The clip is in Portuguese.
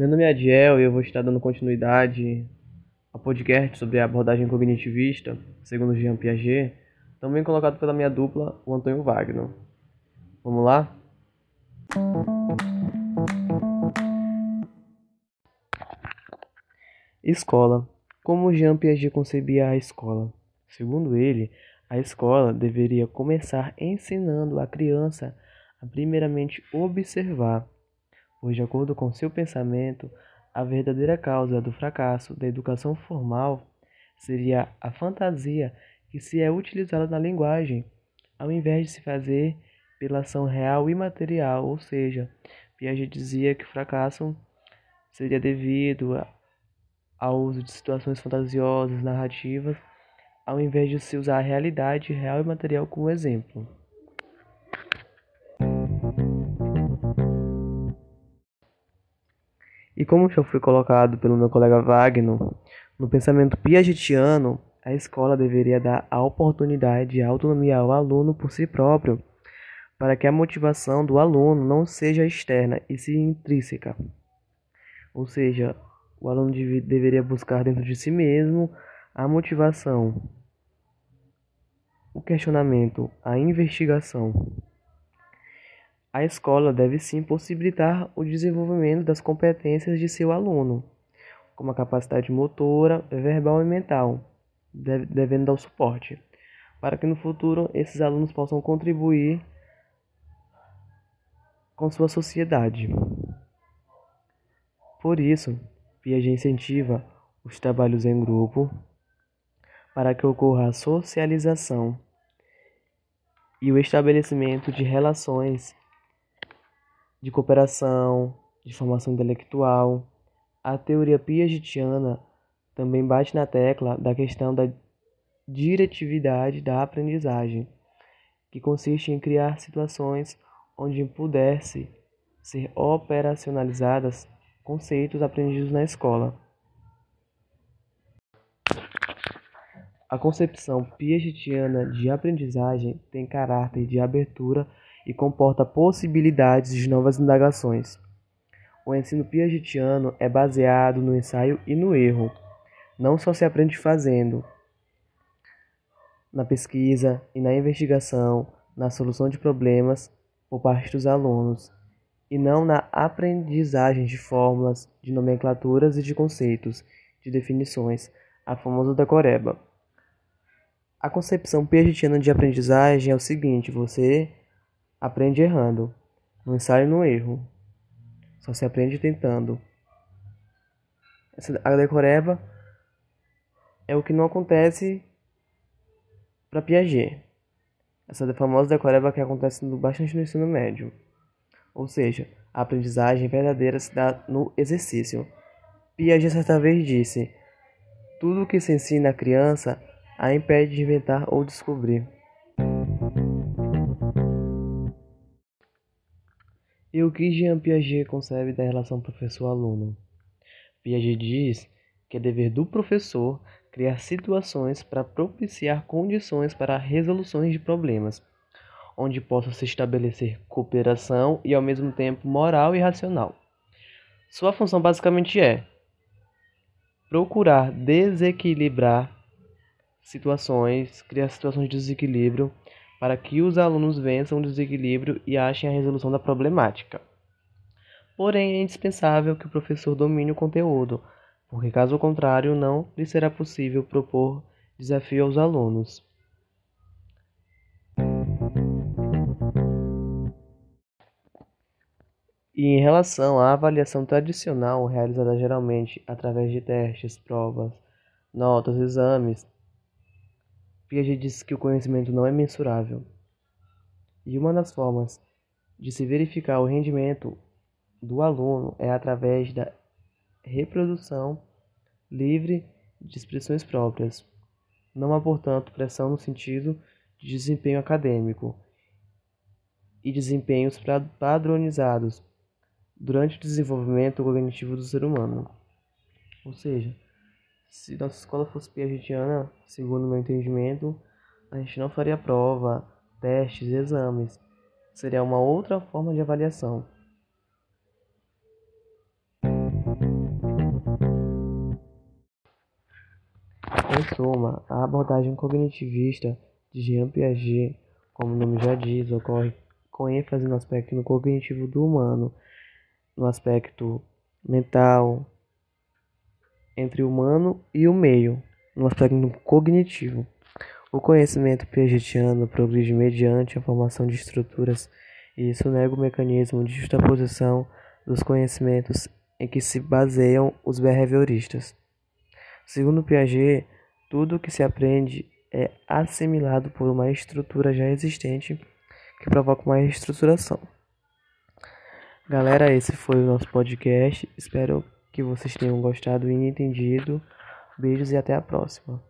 Meu nome é Adiel e eu vou estar dando continuidade ao podcast sobre a abordagem cognitivista, segundo Jean Piaget, também colocado pela minha dupla, o Antônio Wagner. Vamos lá? Escola. Como Jean Piaget concebia a escola? Segundo ele, a escola deveria começar ensinando a criança a primeiramente observar, pois, de acordo com seu pensamento, a verdadeira causa do fracasso da educação formal seria a fantasia que se é utilizada na linguagem, ao invés de se fazer pela ação real e material, ou seja, Piaget dizia que o fracasso seria devido ao uso de situações fantasiosas, narrativas, ao invés de se usar a realidade real e material como exemplo. E como já foi colocado pelo meu colega Wagner, no pensamento piagetiano, a escola deveria dar a oportunidade e autonomia ao aluno por si próprio, para que a motivação do aluno não seja externa e sim intrínseca. Ou seja, o aluno deveria buscar dentro de si mesmo a motivação, o questionamento, a investigação. A escola deve sim possibilitar o desenvolvimento das competências de seu aluno, como a capacidade motora, verbal e mental, devendo dar o suporte, para que no futuro esses alunos possam contribuir com sua sociedade. Por isso, Piaget incentiva os trabalhos em grupo para que ocorra a socialização e o estabelecimento de relações de cooperação, de formação intelectual. A teoria piagetiana também bate na tecla da questão da diretividade da aprendizagem, que consiste em criar situações onde pudesse ser operacionalizadas conceitos aprendidos na escola. A concepção piagetiana de aprendizagem tem caráter de abertura e comporta possibilidades de novas indagações. O ensino piagetiano é baseado no ensaio e no erro. Não só se aprende fazendo, na pesquisa e na investigação, na solução de problemas por parte dos alunos, e não na aprendizagem de fórmulas, de nomenclaturas e de conceitos, de definições, a famosa decoreba. A concepção piagetiana de aprendizagem é o seguinte: você aprende errando, no ensaio no erro. Só se aprende tentando. Essa, a decoreba é o que não acontece para Piaget. Essa famosa decoreba que acontece bastante no ensino médio. Ou seja, a aprendizagem verdadeira se dá no exercício. Piaget certa vez disse: Tudo o que se ensina à criança a impede de inventar ou descobrir. E o que Jean Piaget concebe da relação professor-aluno? Piaget diz que é dever do professor criar situações para propiciar condições para resoluções de problemas onde possa se estabelecer cooperação e ao mesmo tempo moral e racional. Sua função basicamente é procurar desequilibrar situações, criar situações de desequilíbrio para que os alunos vençam o desequilíbrio e achem a resolução da problemática. Porém, é indispensável que o professor domine o conteúdo, porque caso contrário, não lhe será possível propor desafio aos alunos. E em relação à avaliação tradicional, realizada geralmente através de testes, provas, notas, exames, Piaget diz que o conhecimento não é mensurável. E uma das formas de se verificar o rendimento do aluno é através da reprodução livre de expressões próprias. Não há, portanto, pressão no sentido de desempenho acadêmico e desempenhos padronizados durante o desenvolvimento cognitivo do ser humano. Ou seja, se nossa escola fosse piagetiana, segundo meu entendimento, a gente não faria prova, testes, exames. Seria uma outra forma de avaliação. Em suma, a abordagem cognitivista de Jean Piaget, como o nome já diz, ocorre com ênfase no aspecto cognitivo do humano, no aspecto mental, entre o humano e o meio, no aspecto cognitivo. O conhecimento piagetiano progride mediante a formação de estruturas, e isso nega o mecanismo de justaposição dos conhecimentos em que se baseiam os behavioristas. Segundo Piaget, tudo o que se aprende é assimilado por uma estrutura já existente que provoca uma reestruturação. Galera, esse foi o nosso podcast. Espero que vocês tenham gostado e entendido. Beijos e até a próxima.